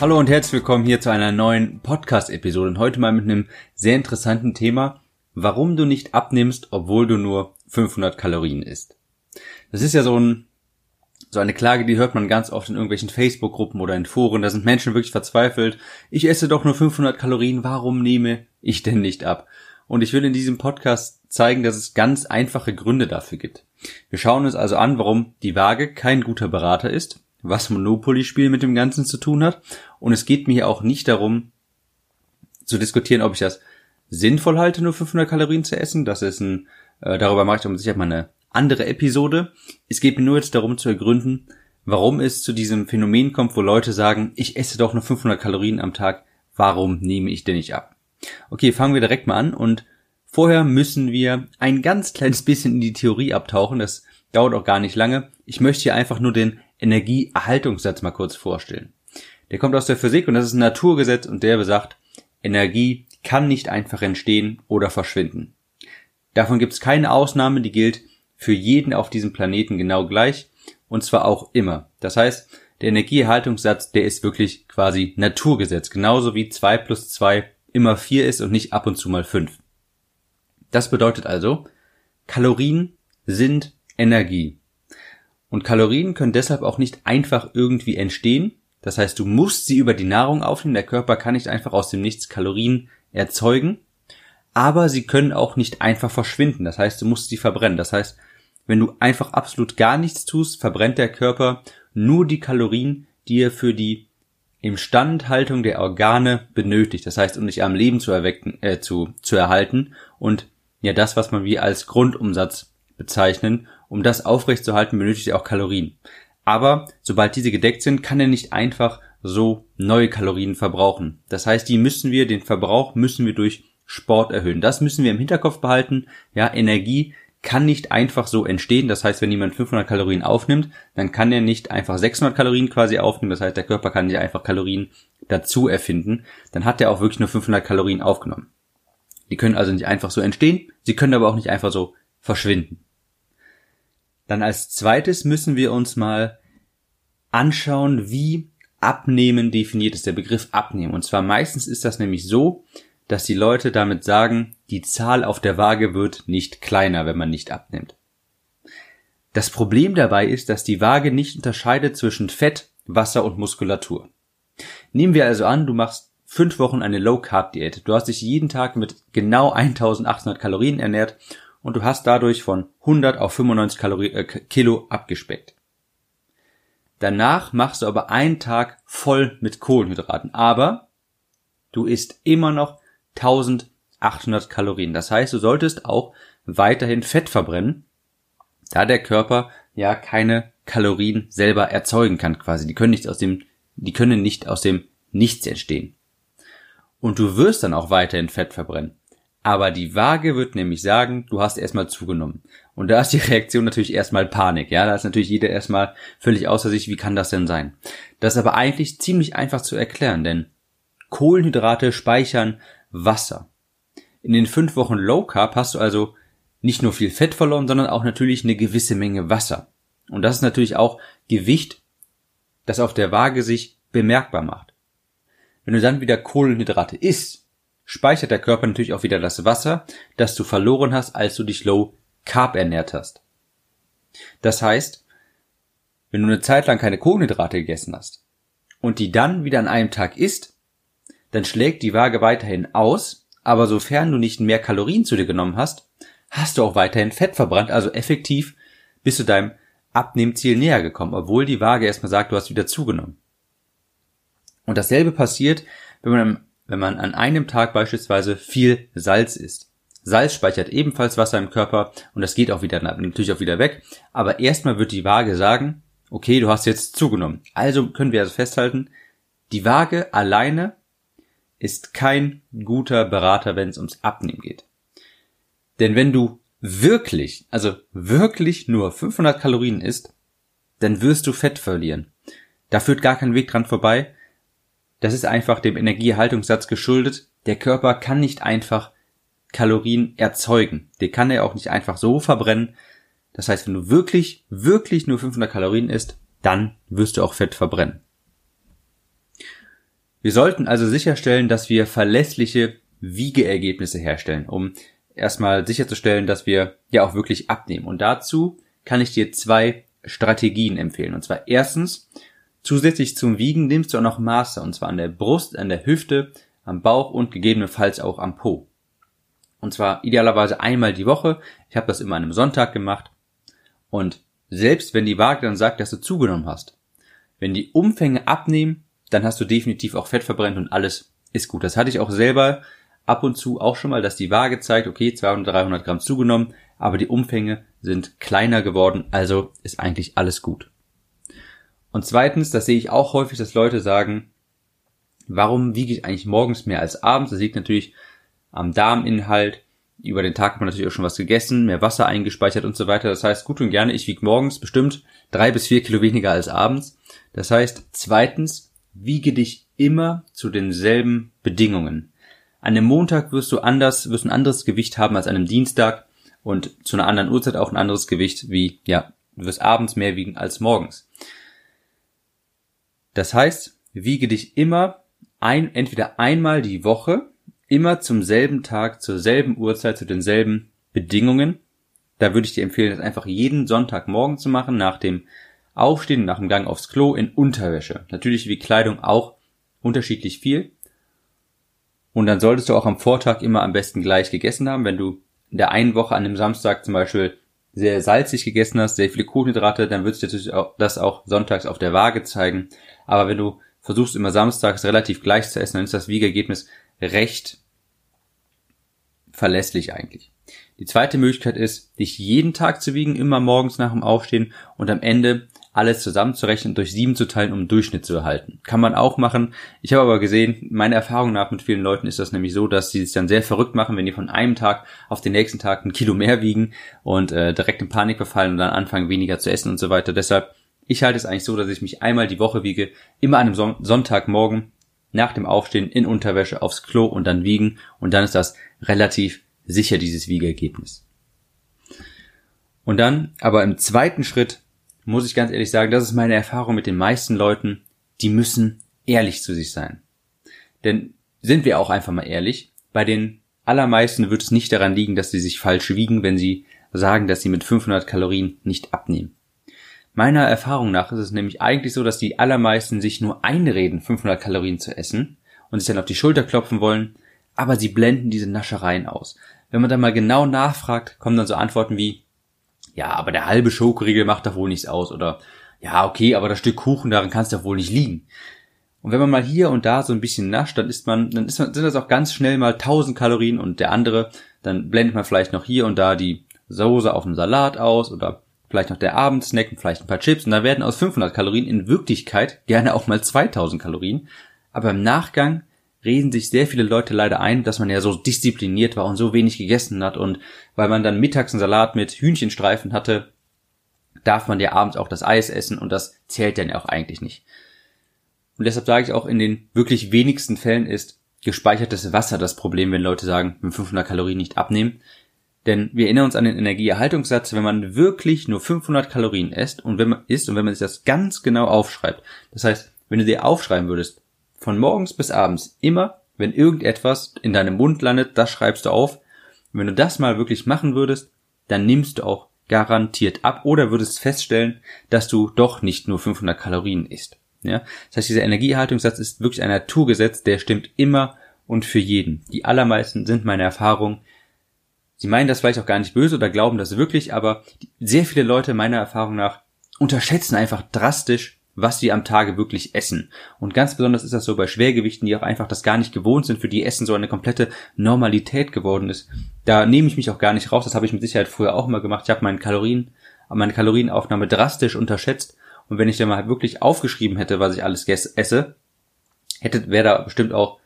Hallo und herzlich willkommen hier zu einer neuen Podcast-Episode und heute mal mit einem sehr interessanten Thema, warum du nicht abnimmst, obwohl du nur 500 Kalorien isst. Das ist ja so, ein, so eine Klage, die hört man ganz oft in irgendwelchen Facebook-Gruppen oder in Foren. Da sind Menschen wirklich verzweifelt. Ich esse doch nur 500 Kalorien, warum nehme ich denn nicht ab? Und ich will in diesem Podcast zeigen, dass es ganz einfache Gründe dafür gibt. Wir schauen uns also an, warum die Waage kein guter Berater ist was Monopoly-Spiel mit dem Ganzen zu tun hat. Und es geht mir hier auch nicht darum, zu diskutieren, ob ich das sinnvoll halte, nur 500 Kalorien zu essen. Das ist ein, äh, darüber mache ich um sicher mal eine andere Episode. Es geht mir nur jetzt darum zu ergründen, warum es zu diesem Phänomen kommt, wo Leute sagen, ich esse doch nur 500 Kalorien am Tag. Warum nehme ich denn nicht ab? Okay, fangen wir direkt mal an und vorher müssen wir ein ganz kleines bisschen in die Theorie abtauchen. Das dauert auch gar nicht lange. Ich möchte hier einfach nur den Energieerhaltungssatz mal kurz vorstellen. Der kommt aus der Physik und das ist ein Naturgesetz und der besagt, Energie kann nicht einfach entstehen oder verschwinden. Davon gibt es keine Ausnahme, die gilt für jeden auf diesem Planeten genau gleich und zwar auch immer. Das heißt, der Energieerhaltungssatz, der ist wirklich quasi Naturgesetz, genauso wie zwei plus zwei immer vier ist und nicht ab und zu mal fünf. Das bedeutet also, Kalorien sind Energie. Und Kalorien können deshalb auch nicht einfach irgendwie entstehen. Das heißt, du musst sie über die Nahrung aufnehmen. Der Körper kann nicht einfach aus dem Nichts Kalorien erzeugen. Aber sie können auch nicht einfach verschwinden. Das heißt, du musst sie verbrennen. Das heißt, wenn du einfach absolut gar nichts tust, verbrennt der Körper nur die Kalorien, die er für die Instandhaltung der Organe benötigt. Das heißt, um dich am Leben zu erwecken, äh, zu, zu erhalten und ja das, was man wie als Grundumsatz bezeichnen um das aufrechtzuerhalten, benötigt er auch Kalorien. Aber sobald diese gedeckt sind, kann er nicht einfach so neue Kalorien verbrauchen. Das heißt, die müssen wir, den Verbrauch müssen wir durch Sport erhöhen. Das müssen wir im Hinterkopf behalten. Ja, Energie kann nicht einfach so entstehen. Das heißt, wenn jemand 500 Kalorien aufnimmt, dann kann er nicht einfach 600 Kalorien quasi aufnehmen. Das heißt, der Körper kann nicht einfach Kalorien dazu erfinden. Dann hat er auch wirklich nur 500 Kalorien aufgenommen. Die können also nicht einfach so entstehen. Sie können aber auch nicht einfach so verschwinden. Dann als zweites müssen wir uns mal anschauen, wie Abnehmen definiert ist, der Begriff Abnehmen. Und zwar meistens ist das nämlich so, dass die Leute damit sagen, die Zahl auf der Waage wird nicht kleiner, wenn man nicht abnimmt. Das Problem dabei ist, dass die Waage nicht unterscheidet zwischen Fett, Wasser und Muskulatur. Nehmen wir also an, du machst fünf Wochen eine Low Carb Diät. Du hast dich jeden Tag mit genau 1800 Kalorien ernährt und du hast dadurch von 100 auf 95 Kalorien, äh, Kilo abgespeckt. Danach machst du aber einen Tag voll mit Kohlenhydraten, aber du isst immer noch 1800 Kalorien. Das heißt, du solltest auch weiterhin Fett verbrennen, da der Körper ja keine Kalorien selber erzeugen kann quasi. Die können nicht aus dem, die können nicht aus dem Nichts entstehen. Und du wirst dann auch weiterhin Fett verbrennen. Aber die Waage wird nämlich sagen, du hast erstmal zugenommen. Und da ist die Reaktion natürlich erstmal Panik. Ja, da ist natürlich jeder erstmal völlig außer sich, wie kann das denn sein? Das ist aber eigentlich ziemlich einfach zu erklären, denn Kohlenhydrate speichern Wasser. In den fünf Wochen Low Carb hast du also nicht nur viel Fett verloren, sondern auch natürlich eine gewisse Menge Wasser. Und das ist natürlich auch Gewicht, das auf der Waage sich bemerkbar macht. Wenn du dann wieder Kohlenhydrate isst, speichert der Körper natürlich auch wieder das Wasser, das du verloren hast, als du dich low carb ernährt hast. Das heißt, wenn du eine Zeit lang keine Kohlenhydrate gegessen hast und die dann wieder an einem Tag isst, dann schlägt die Waage weiterhin aus, aber sofern du nicht mehr Kalorien zu dir genommen hast, hast du auch weiterhin Fett verbrannt, also effektiv bist du deinem Abnehmziel näher gekommen, obwohl die Waage erstmal sagt, du hast wieder zugenommen. Und dasselbe passiert, wenn man wenn man an einem Tag beispielsweise viel Salz isst. Salz speichert ebenfalls Wasser im Körper und das geht auch wieder natürlich auch wieder weg. Aber erstmal wird die Waage sagen, okay, du hast jetzt zugenommen. Also können wir also festhalten, die Waage alleine ist kein guter Berater, wenn es ums Abnehmen geht. Denn wenn du wirklich, also wirklich nur 500 Kalorien isst, dann wirst du Fett verlieren. Da führt gar kein Weg dran vorbei. Das ist einfach dem Energieerhaltungssatz geschuldet. Der Körper kann nicht einfach Kalorien erzeugen. Der kann er auch nicht einfach so verbrennen. Das heißt, wenn du wirklich, wirklich nur 500 Kalorien isst, dann wirst du auch Fett verbrennen. Wir sollten also sicherstellen, dass wir verlässliche Wiegeergebnisse herstellen, um erstmal sicherzustellen, dass wir ja auch wirklich abnehmen. Und dazu kann ich dir zwei Strategien empfehlen. Und zwar erstens, zusätzlich zum Wiegen nimmst du auch noch Maße, und zwar an der Brust, an der Hüfte, am Bauch und gegebenenfalls auch am Po. Und zwar idealerweise einmal die Woche. Ich habe das immer an einem Sonntag gemacht. Und selbst wenn die Waage dann sagt, dass du zugenommen hast, wenn die Umfänge abnehmen, dann hast du definitiv auch Fett verbrennt und alles ist gut. Das hatte ich auch selber ab und zu auch schon mal, dass die Waage zeigt, okay, 200, 300 Gramm zugenommen, aber die Umfänge sind kleiner geworden, also ist eigentlich alles gut. Und zweitens, das sehe ich auch häufig, dass Leute sagen, warum wiege ich eigentlich morgens mehr als abends? Das liegt natürlich am Darminhalt. Über den Tag hat man natürlich auch schon was gegessen, mehr Wasser eingespeichert und so weiter. Das heißt, gut und gerne, ich wiege morgens bestimmt drei bis vier Kilo weniger als abends. Das heißt, zweitens, wiege dich immer zu denselben Bedingungen. An einem Montag wirst du anders, wirst ein anderes Gewicht haben als an einem Dienstag und zu einer anderen Uhrzeit auch ein anderes Gewicht wie, ja, du wirst abends mehr wiegen als morgens. Das heißt, wiege dich immer ein, entweder einmal die Woche, immer zum selben Tag, zur selben Uhrzeit, zu denselben Bedingungen. Da würde ich dir empfehlen, das einfach jeden Sonntagmorgen zu machen, nach dem Aufstehen, nach dem Gang aufs Klo in Unterwäsche. Natürlich wie Kleidung auch unterschiedlich viel. Und dann solltest du auch am Vortag immer am besten gleich gegessen haben. Wenn du in der einen Woche an dem Samstag zum Beispiel sehr salzig gegessen hast, sehr viele Kohlenhydrate, dann wird dir das auch sonntags auf der Waage zeigen. Aber wenn du versuchst immer samstags relativ gleich zu essen, dann ist das Wiegergebnis recht verlässlich eigentlich. Die zweite Möglichkeit ist, dich jeden Tag zu wiegen, immer morgens nach dem Aufstehen und am Ende alles zusammenzurechnen und durch sieben zu teilen, um einen Durchschnitt zu erhalten. Kann man auch machen. Ich habe aber gesehen, meine Erfahrung nach mit vielen Leuten ist das nämlich so, dass sie sich dann sehr verrückt machen, wenn die von einem Tag auf den nächsten Tag ein Kilo mehr wiegen und äh, direkt in Panik verfallen und dann anfangen weniger zu essen und so weiter. Deshalb, ich halte es eigentlich so, dass ich mich einmal die Woche wiege, immer an einem Son Sonntagmorgen nach dem Aufstehen in Unterwäsche aufs Klo und dann wiegen und dann ist das relativ sicher dieses Wiegergebnis. Und dann, aber im zweiten Schritt muss ich ganz ehrlich sagen, das ist meine Erfahrung mit den meisten Leuten, die müssen ehrlich zu sich sein. Denn sind wir auch einfach mal ehrlich, bei den allermeisten wird es nicht daran liegen, dass sie sich falsch wiegen, wenn sie sagen, dass sie mit 500 Kalorien nicht abnehmen. Meiner Erfahrung nach ist es nämlich eigentlich so, dass die allermeisten sich nur einreden, 500 Kalorien zu essen und sich dann auf die Schulter klopfen wollen, aber sie blenden diese Naschereien aus. Wenn man dann mal genau nachfragt, kommen dann so Antworten wie, ja, aber der halbe Schokoriegel macht doch wohl nichts aus oder ja, okay, aber das Stück Kuchen daran kann es doch wohl nicht liegen. Und wenn man mal hier und da so ein bisschen nascht, dann ist man, dann ist man, sind das auch ganz schnell mal 1000 Kalorien und der andere, dann blendet man vielleicht noch hier und da die Soße auf dem Salat aus oder vielleicht noch der Abendsnack und vielleicht ein paar Chips und dann werden aus 500 Kalorien in Wirklichkeit gerne auch mal 2000 Kalorien. Aber im Nachgang reden sich sehr viele Leute leider ein, dass man ja so diszipliniert war und so wenig gegessen hat und weil man dann mittags einen Salat mit Hühnchenstreifen hatte, darf man ja abends auch das Eis essen und das zählt dann auch eigentlich nicht. Und deshalb sage ich auch, in den wirklich wenigsten Fällen ist gespeichertes Wasser das Problem, wenn Leute sagen, mit 500 Kalorien nicht abnehmen. Denn wir erinnern uns an den Energieerhaltungssatz, wenn man wirklich nur 500 Kalorien isst und wenn man isst und wenn man sich das ganz genau aufschreibt. Das heißt, wenn du dir aufschreiben würdest, von morgens bis abends immer, wenn irgendetwas in deinem Mund landet, das schreibst du auf. wenn du das mal wirklich machen würdest, dann nimmst du auch garantiert ab oder würdest feststellen, dass du doch nicht nur 500 Kalorien isst. Ja? Das heißt, dieser Energieerhaltungssatz ist wirklich ein Naturgesetz, der stimmt immer und für jeden. Die allermeisten sind meine Erfahrung. Sie meinen das vielleicht auch gar nicht böse oder glauben das wirklich, aber sehr viele Leute meiner Erfahrung nach unterschätzen einfach drastisch, was sie am Tage wirklich essen. Und ganz besonders ist das so bei Schwergewichten, die auch einfach das gar nicht gewohnt sind, für die Essen so eine komplette Normalität geworden ist. Da nehme ich mich auch gar nicht raus. Das habe ich mit Sicherheit früher auch immer gemacht. Ich habe meinen Kalorien, meine Kalorienaufnahme drastisch unterschätzt. Und wenn ich dann mal wirklich aufgeschrieben hätte, was ich alles esse, hätte, wäre da bestimmt auch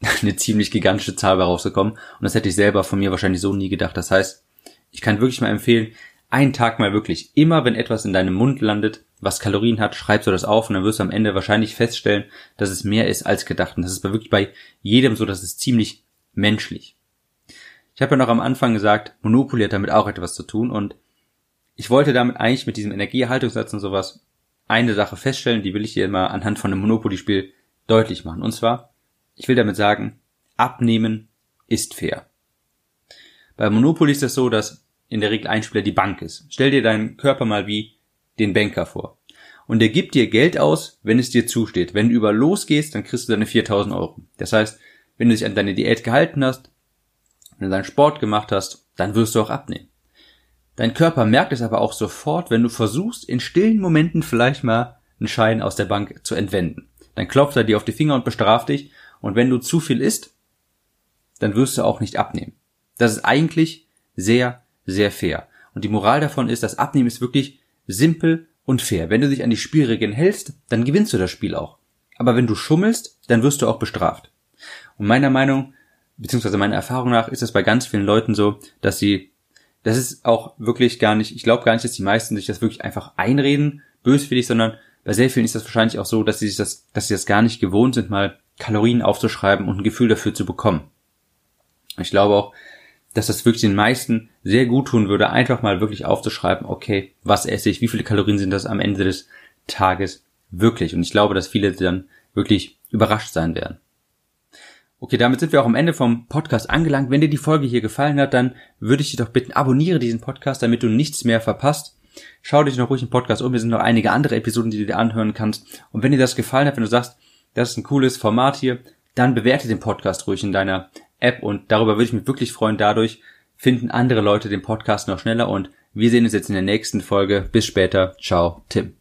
eine ziemlich gigantische Zahl bei rausgekommen. Und das hätte ich selber von mir wahrscheinlich so nie gedacht. Das heißt, ich kann wirklich mal empfehlen, einen Tag mal wirklich, immer wenn etwas in deinem Mund landet, was Kalorien hat, schreibst du das auf und dann wirst du am Ende wahrscheinlich feststellen, dass es mehr ist als gedacht. Und das ist wirklich bei jedem so, das ist ziemlich menschlich. Ich habe ja noch am Anfang gesagt, Monopoly hat damit auch etwas zu tun und ich wollte damit eigentlich mit diesem Energieerhaltungssatz und sowas eine Sache feststellen, die will ich dir immer anhand von einem Monopoly-Spiel deutlich machen. Und zwar, ich will damit sagen, abnehmen ist fair. Bei Monopoly ist das so, dass in der Regel ein Spieler die Bank ist. Stell dir deinen Körper mal wie den Banker vor. Und er gibt dir Geld aus, wenn es dir zusteht. Wenn du über losgehst, dann kriegst du deine 4000 Euro. Das heißt, wenn du dich an deine Diät gehalten hast, wenn du deinen Sport gemacht hast, dann wirst du auch abnehmen. Dein Körper merkt es aber auch sofort, wenn du versuchst, in stillen Momenten vielleicht mal einen Schein aus der Bank zu entwenden. Dann klopft er dir auf die Finger und bestraft dich. Und wenn du zu viel isst, dann wirst du auch nicht abnehmen. Das ist eigentlich sehr, sehr fair. Und die Moral davon ist, dass Abnehmen ist wirklich simpel und fair. Wenn du dich an die Spielregeln hältst, dann gewinnst du das Spiel auch. Aber wenn du schummelst, dann wirst du auch bestraft. Und meiner Meinung, beziehungsweise meiner Erfahrung nach, ist es bei ganz vielen Leuten so, dass sie, das ist auch wirklich gar nicht, ich glaube gar nicht, dass die meisten sich das wirklich einfach einreden, böswillig, sondern bei sehr vielen ist das wahrscheinlich auch so, dass sie sich das, dass sie das gar nicht gewohnt sind, mal Kalorien aufzuschreiben und ein Gefühl dafür zu bekommen. Ich glaube auch, dass das wirklich den meisten sehr gut tun würde, einfach mal wirklich aufzuschreiben, okay, was esse ich, wie viele Kalorien sind das am Ende des Tages wirklich? Und ich glaube, dass viele dann wirklich überrascht sein werden. Okay, damit sind wir auch am Ende vom Podcast angelangt. Wenn dir die Folge hier gefallen hat, dann würde ich dich doch bitten, abonniere diesen Podcast, damit du nichts mehr verpasst. Schau dich noch ruhig im Podcast um. Wir sind noch einige andere Episoden, die du dir anhören kannst. Und wenn dir das gefallen hat, wenn du sagst, das ist ein cooles Format hier, dann bewerte den Podcast ruhig in deiner App und darüber würde ich mich wirklich freuen. Dadurch finden andere Leute den Podcast noch schneller und wir sehen uns jetzt in der nächsten Folge. Bis später. Ciao, Tim.